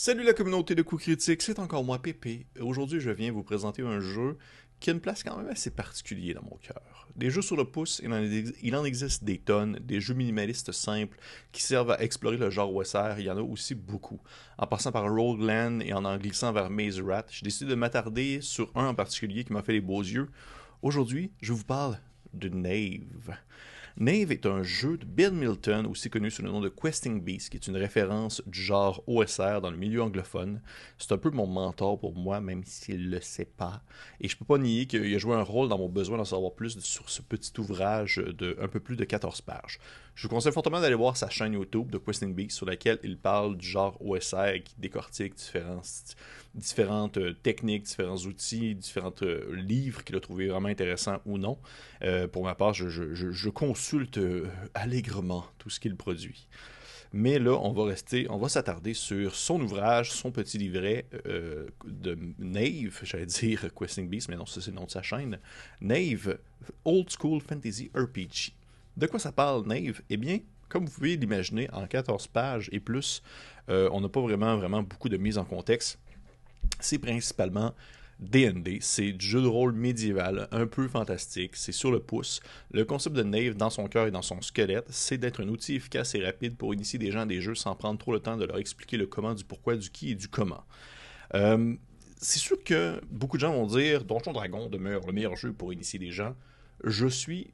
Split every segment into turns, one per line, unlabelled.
Salut la communauté de coups critiques, c'est encore moi Pépé. Aujourd'hui, je viens vous présenter un jeu qui a une place quand même assez particulière dans mon cœur. Des jeux sur le pouce, il en, existe des tonnes, des jeux minimalistes simples qui servent à explorer le genre OSR, il y en a aussi beaucoup. En passant par Rogueland et en en glissant vers Maze Rat, j'ai décidé de m'attarder sur un en particulier qui m'a fait les beaux yeux. Aujourd'hui, je vous parle de Nave. Nave est un jeu de Bill Milton, aussi connu sous le nom de Questing Beast, qui est une référence du genre OSR dans le milieu anglophone. C'est un peu mon mentor pour moi, même s'il ne le sait pas. Et je peux pas nier qu'il a joué un rôle dans mon besoin d'en savoir plus sur ce petit ouvrage de un peu plus de 14 pages. Je vous conseille fortement d'aller voir sa chaîne YouTube de Questing Beast, sur laquelle il parle du genre OSR qui décortique différentes euh, techniques, différents outils, différents euh, livres qu'il a trouvé vraiment intéressants ou non. Euh, pour ma part, je, consulte allègrement tout ce qu'il produit. Mais là, on va rester, on va s'attarder sur son ouvrage, son petit livret de Nave, j'allais dire Questing Beast, mais non, c'est le nom de sa chaîne. Nave, Old School Fantasy RPG. De quoi ça parle, Nave? Eh bien, comme vous pouvez l'imaginer, en 14 pages et plus, on n'a pas vraiment, vraiment beaucoup de mise en contexte c'est principalement D&D, c'est du jeu de rôle médiéval, un peu fantastique, c'est sur le pouce. Le concept de Nave dans son cœur et dans son squelette, c'est d'être un outil efficace et rapide pour initier des gens à des jeux sans prendre trop le temps de leur expliquer le comment, du pourquoi, du qui et du comment. Euh, c'est sûr que beaucoup de gens vont dire Donjon Dragon demeure le meilleur jeu pour initier des gens. Je suis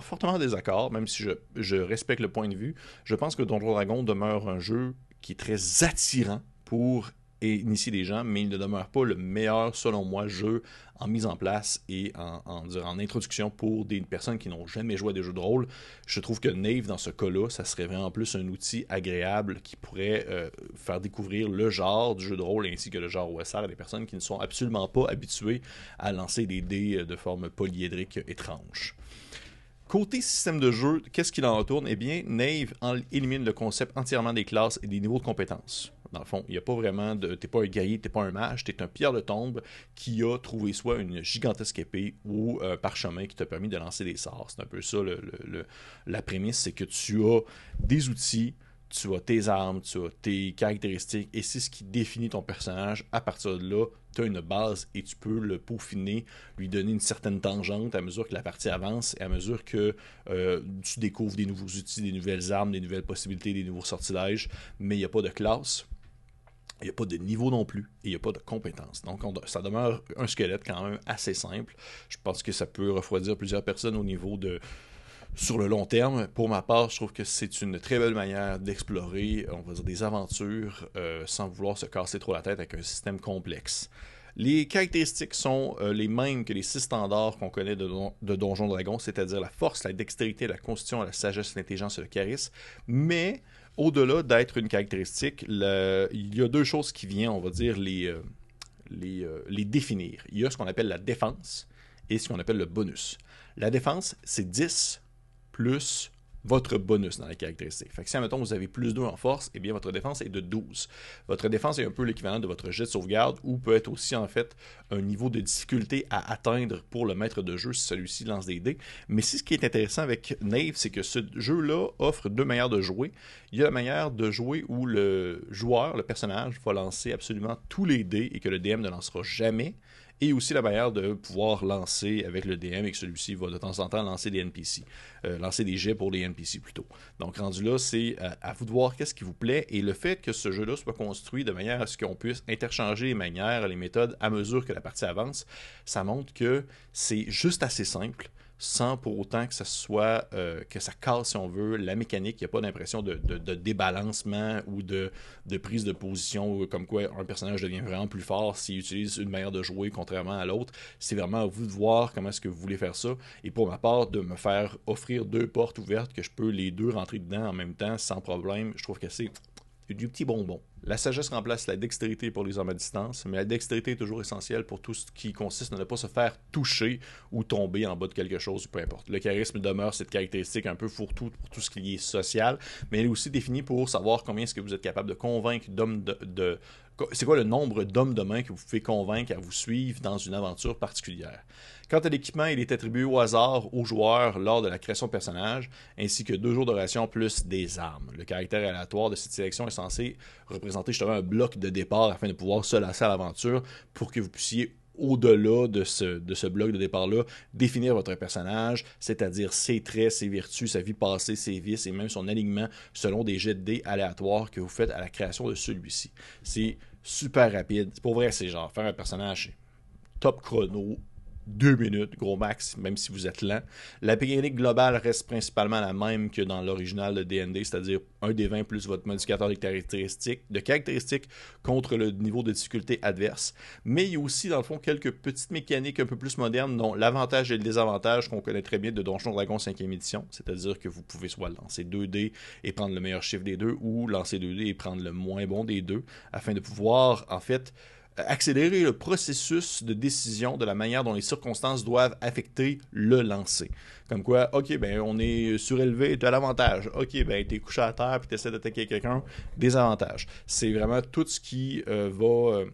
fortement en désaccord, même si je, je respecte le point de vue. Je pense que Donjon Dragon demeure un jeu qui est très attirant pour et initier des gens, mais il ne demeure pas le meilleur, selon moi, jeu en mise en place et en, introduction pour des personnes qui n'ont jamais joué à des jeux de rôle. Je trouve que Nave, dans ce cas-là, ça serait vraiment plus un outil agréable qui pourrait euh, faire découvrir le genre du jeu de rôle ainsi que le genre OSR à des personnes qui ne sont absolument pas habituées à lancer des dés de forme polyédrique étrange. Côté système de jeu, qu'est-ce qu'il en retourne Eh bien, Nave élimine le concept entièrement des classes et des niveaux de compétences. Dans le fond, il n'y a pas vraiment de. T'es pas un guerrier, t'es pas un mage, t'es un pierre de tombe qui a trouvé soit une gigantesque épée ou un parchemin qui t'a permis de lancer des sorts. C'est un peu ça la prémisse, c'est que tu as des outils, tu as tes armes, tu as tes caractéristiques, et c'est ce qui définit ton personnage. À partir de là, tu as une base et tu peux le peaufiner, lui donner une certaine tangente à mesure que la partie avance et à mesure que euh, tu découvres des nouveaux outils, des nouvelles armes, des nouvelles possibilités, des nouveaux sortilèges, mais il n'y a pas de classe. Il n'y a pas de niveau non plus et il n'y a pas de compétences. Donc, ça demeure un squelette quand même assez simple. Je pense que ça peut refroidir plusieurs personnes au niveau de. Sur le long terme, pour ma part, je trouve que c'est une très belle manière d'explorer, on va dire, des aventures euh, sans vouloir se casser trop la tête avec un système complexe. Les caractéristiques sont euh, les mêmes que les six standards qu'on connaît de, de Donjon Dragon, c'est-à-dire la force, la dextérité, la constitution, la sagesse, l'intelligence et le charisme. Mais au-delà d'être une caractéristique, il y a deux choses qui viennent, on va dire, les, euh, euh, les définir. Il y a ce qu'on appelle la défense et ce qu'on appelle le bonus. La défense, c'est 10 plus votre bonus dans les caractéristiques. Fait que si, admettons, vous avez plus 2 en force, eh bien, votre défense est de 12. Votre défense est un peu l'équivalent de votre jet de sauvegarde ou peut être aussi, en fait, un niveau de difficulté à atteindre pour le maître de jeu si celui-ci lance des dés. Mais si ce qui est intéressant avec Nave, c'est que ce jeu-là offre deux manières de jouer. Il y a la manière de jouer où le joueur, le personnage, va lancer absolument tous les dés et que le DM ne lancera jamais et aussi la manière de pouvoir lancer avec le DM et que celui-ci va de temps en temps lancer des NPC, euh, lancer des jets pour les NPC plutôt. Donc rendu là, c'est euh, à, vous de voir qu'est-ce qui vous plaît et le fait que ce jeu-là soit construit de manière à ce qu'on puisse interchanger les manières, les méthodes à mesure que la partie avance, ça montre que c'est juste assez simple sans pour autant que ça soit euh, que ça casse si on veut la mécanique. Il n'y a pas d'impression de, débalancement ou de, prise de position comme quoi un personnage devient vraiment plus fort s'il utilise une manière de jouer contrairement à l'autre. C'est vraiment à vous de voir comment est-ce que vous voulez faire ça. Et pour ma part, de me faire offrir deux portes ouvertes que je peux les deux rentrer dedans en même temps sans problème, je trouve que c'est du petit bonbon. La sagesse remplace la dextérité pour les hommes à distance, mais la dextérité est toujours essentielle pour tout ce qui consiste à ne pas se faire toucher ou tomber en bas de quelque chose, peu importe. Le charisme demeure cette caractéristique un peu fourre-tout pour tout ce qui est social, mais elle est aussi définie pour savoir combien est-ce que vous êtes capable de convaincre d'hommes de, c'est quoi le nombre d'hommes de main que vous pouvez convaincre à vous suivre dans une aventure particulière? Quant à l'équipement, il est attribué au hasard aux joueurs lors de la création de personnage, ainsi que deux jours d'oration plus des armes. Le caractère aléatoire de cette sélection est censé représenter représenter justement un bloc de départ afin de pouvoir se lancer à l'aventure pour que vous puissiez au-delà de ce, de ce bloc de départ-là, définir votre personnage, c'est-à-dire ses traits, ses vertus, sa vie passée, ses vices et même son alignement selon des jets de dés aléatoires que vous faites à la création de celui-ci. C'est super rapide. Pour vrai, c'est genre faire un personnage top chrono, deux minutes, gros max, même si vous êtes lent. La mécanique globale reste principalement la même que dans l'original de DND, c'est-à-dire un des 20 plus votre modificateur de caractéristiques, contre le niveau de difficulté adverse. Mais il y a aussi, dans le fond, quelques petites mécaniques un peu plus modernes, dont l'avantage et le désavantage qu'on connaît très bien de Donjon Dragon 5e édition, c'est-à-dire que vous pouvez soit lancer 2 dés et prendre le meilleur chiffre des deux, ou lancer 2 dés et prendre le moins bon des deux, afin de pouvoir, en fait, accélérer le processus de décision de la manière dont les circonstances doivent affecter le lancer. Comme quoi, ok, ben on est surélevé, tu as l'avantage. Ok, ben t'es couché à terre puis essaies d'attaquer quelqu'un, désavantage. C'est vraiment tout ce qui euh, va. Euh,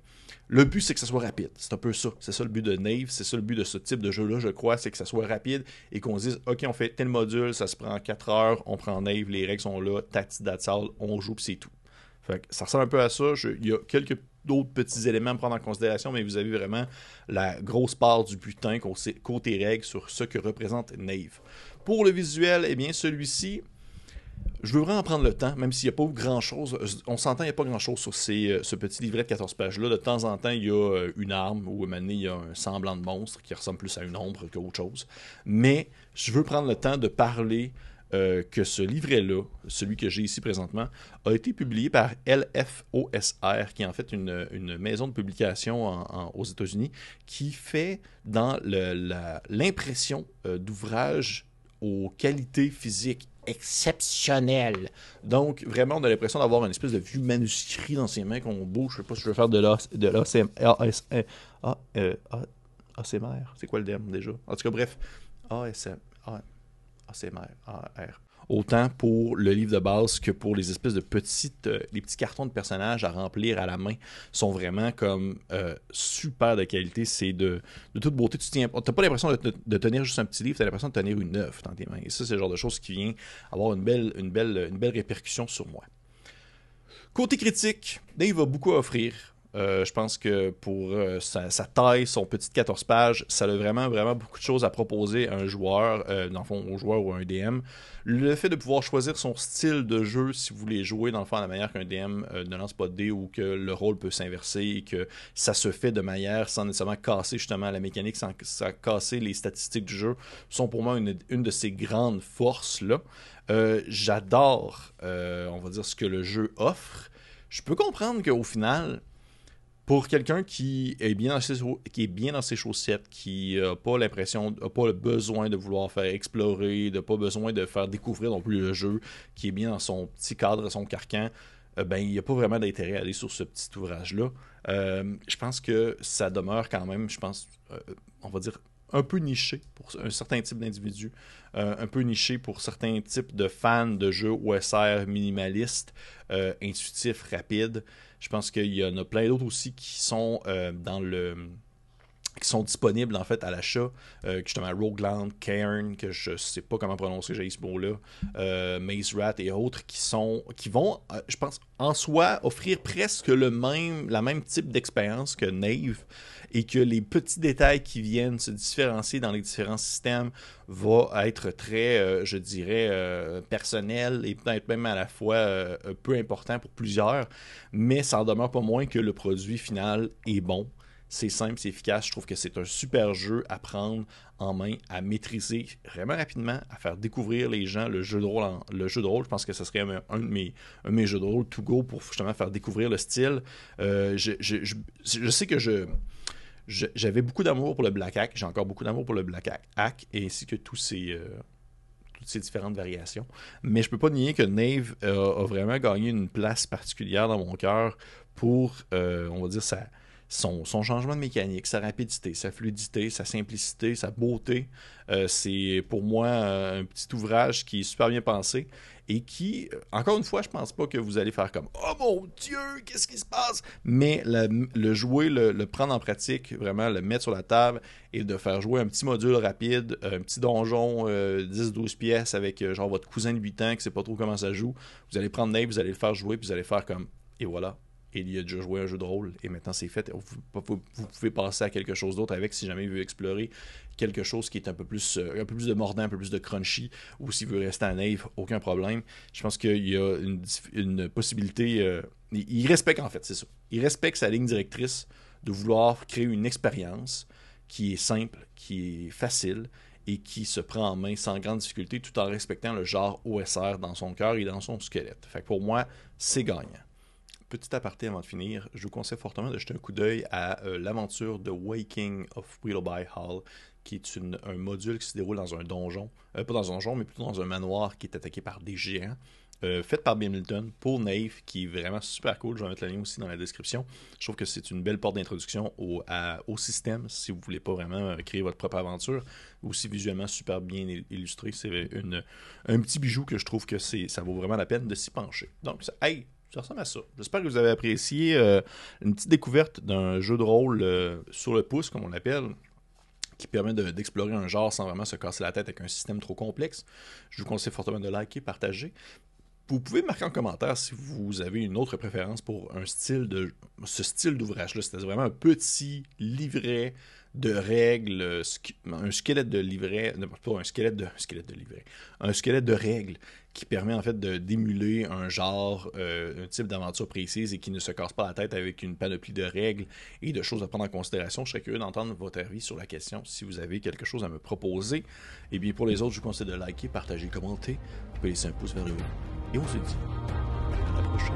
le but, c'est que ça soit rapide. C'est un peu ça. C'est ça le but de Nave. C'est ça le but de ce type de jeu-là, je crois. C'est que ça soit rapide et qu'on se dise OK, on fait tel module, ça se prend 4 heures, on prend Nave, les règles sont là, tati datsal, on joue, puis c'est tout. Fait que ça ressemble un peu à ça. il y a quelques d'autres petits éléments à prendre en considération, mais vous avez vraiment la grosse part du butin côté règles sur ce que représente Nave. Pour le visuel, eh bien, celui-ci, je veux vraiment prendre le temps, même s'il n'y a pas grand-chose. On s'entend, il n'y a pas grand-chose sur euh, ce petit livret de 14 pages-là. De temps en temps, il y a euh, une arme ou à il y a un semblant de monstre qui ressemble plus à une ombre qu'autre chose. Mais je veux prendre le temps de parler euh, que ce livret-là, celui que j'ai ici présentement, a été publié par LFOSR, qui est en fait une, maison de publication aux États-Unis, qui fait dans l'impression euh, d'ouvrages aux qualités physiques exceptionnelles. Donc, vraiment, on a l'impression d'avoir une espèce de vieux manuscrit dans ses mains qu'on bouge. Je sais pas si je veux faire de l'ASMR. C'est quoi le terme déjà? En tout cas, bref. ASMR. ASMR. Autant pour le livre de base que pour les espèces de petites, euh, les petits cartons de personnages à remplir à la main sont vraiment comme euh, super de qualité. C'est de, toute beauté. Tu n'as pas l'impression de, tenir juste un petit livre, as l'impression de tenir une œuvre dans tes mains. Et ça, c'est le genre de choses qui vient avoir une belle, une belle, une belle répercussion sur moi. Côté critique, Dave va beaucoup offrir. Euh, je pense que pour euh, sa, taille, son petit 14 pages, ça a vraiment, vraiment beaucoup de choses à proposer à un joueur, euh, dans le fond, au joueur ou à un DM. Le fait de pouvoir choisir son style de jeu, si vous voulez jouer, dans le fond, de la manière qu'un DM ne lance pas de dés ou que le rôle peut s'inverser et que ça se fait de manière sans nécessairement casser justement la mécanique, sans, casser les statistiques du jeu, sont pour moi une, une de ces grandes forces-là. J'adore, on va dire, ce que le jeu offre. Je peux comprendre qu'au final, pour quelqu'un qui est bien dans ses, qui est bien dans ses chaussettes, qui n'a pas l'impression, n'a pas le besoin de vouloir faire explorer, n'a pas besoin de faire découvrir non plus le jeu, qui est bien dans son petit cadre, son carcan, euh, ben il n'y a pas vraiment d'intérêt à aller sur ce petit ouvrage-là. Euh, je pense que ça demeure quand même, je pense, euh, on va dire, un peu niché pour un certain type d'individus, un peu niché pour certains types de fans de jeux OSR minimalistes, intuitifs, rapides. Je pense qu'il y en a plein d'autres aussi qui sont euh, dans le qui sont disponibles en fait à l'achat, euh, justement Rogueland, Cairn, que je sais pas comment prononcer, j'ai ce mot-là, euh, Maze Rat et autres qui sont qui vont, euh, je pense, en soi offrir presque le même, la même type d'expérience que Nave et que les petits détails qui viennent se différencier dans les différents systèmes vont être très, euh, je dirais, personnels et peut-être même à la fois peu important pour plusieurs, mais ça en demeure pas moins que le produit final est bon. C'est simple, c'est efficace. Je trouve que c'est un super jeu à prendre en main, à maîtriser vraiment rapidement, à faire découvrir les gens le jeu de rôle. le jeu je pense que ce serait un, de mes, un de mes jeux de rôle to go pour justement faire découvrir le style. je, je, sais que je j'avais beaucoup d'amour pour le Black Hack, j'ai encore beaucoup d'amour pour le Black Hack, ainsi que tous ces, euh, toutes ces différentes variations. Mais je peux pas nier que Nave euh, a vraiment gagné une place particulière dans mon cœur pour, euh, on va dire, sa, son, changement de mécanique, sa rapidité, sa fluidité, sa simplicité, sa beauté. c'est pour moi un petit ouvrage qui est super bien pensé et qui, euh, encore une fois, je pense pas que vous allez faire comme Oh mon Dieu, qu'est-ce qui se passe? Mais le, jouer, le, prendre en pratique, vraiment le mettre sur la table et de faire jouer un petit module rapide, un petit donjon 10-12 euh, pièces avec euh, genre votre cousin de 8 ans qui sait pas trop comment ça joue, vous allez prendre Nave, vous allez le faire jouer, puis vous allez faire comme Et voilà, il a déjà joué un jeu de rôle et maintenant c'est fait. Vous, pouvez passer à quelque chose d'autre avec si jamais il veut explorer quelque chose qui est un peu plus euh, un peu plus de mordant, un peu plus de crunchy ou s'il veut rester à Nave, aucun problème. Je pense qu'il y a une, possibilité. Euh, il, respecte en fait, c'est ça. Il respecte sa ligne directrice de vouloir créer une expérience qui est simple, qui est facile et qui se prend en main sans grande difficulté tout en respectant le genre OSR dans son cœur et dans son squelette. Pour moi, c'est gagnant. Petit aparté avant de finir, je vous conseille fortement de jeter un coup d'œil à euh, l'aventure de Waking of Wheelby Hall, qui est un module qui se déroule dans un donjon, euh, pas dans un donjon, mais plutôt dans un manoir qui est attaqué par des géants. Euh, fait par Milton pour Nave, qui est vraiment super cool. Je vais mettre la lien aussi dans la description. Je trouve que c'est une belle porte d'introduction au, système si vous voulez pas vraiment créer votre propre aventure. Aussi visuellement super bien illustré. C'est un petit bijou que je trouve que ça vaut vraiment la peine de s'y pencher. Donc, hey, ça ressemble à ça. J'espère que vous avez apprécié euh, une petite découverte d'un jeu de rôle euh, sur le pouce, comme on l'appelle, qui permet d'explorer un genre sans vraiment se casser la tête avec un système trop complexe. Je vous conseille fortement de liker, partager. Vous pouvez marquer en commentaire si vous avez une autre préférence pour un style de ce style d'ouvrage-là. C'était vraiment un petit livret de règles, un squelette de livret, pas un squelette de, squelette de livret, un squelette de règles qui permet en fait de d'émuler un genre, euh, un type d'aventure précise et qui ne se casse pas la tête avec une panoplie de règles et de choses à prendre en considération. Je serais curieux d'entendre votre avis sur la question si vous avez quelque chose à me proposer. Et bien pour les autres, je vous conseille de liker, partager, commenter. Vous pouvez laisser un pouce vers le haut. Et on se dit à la prochaine.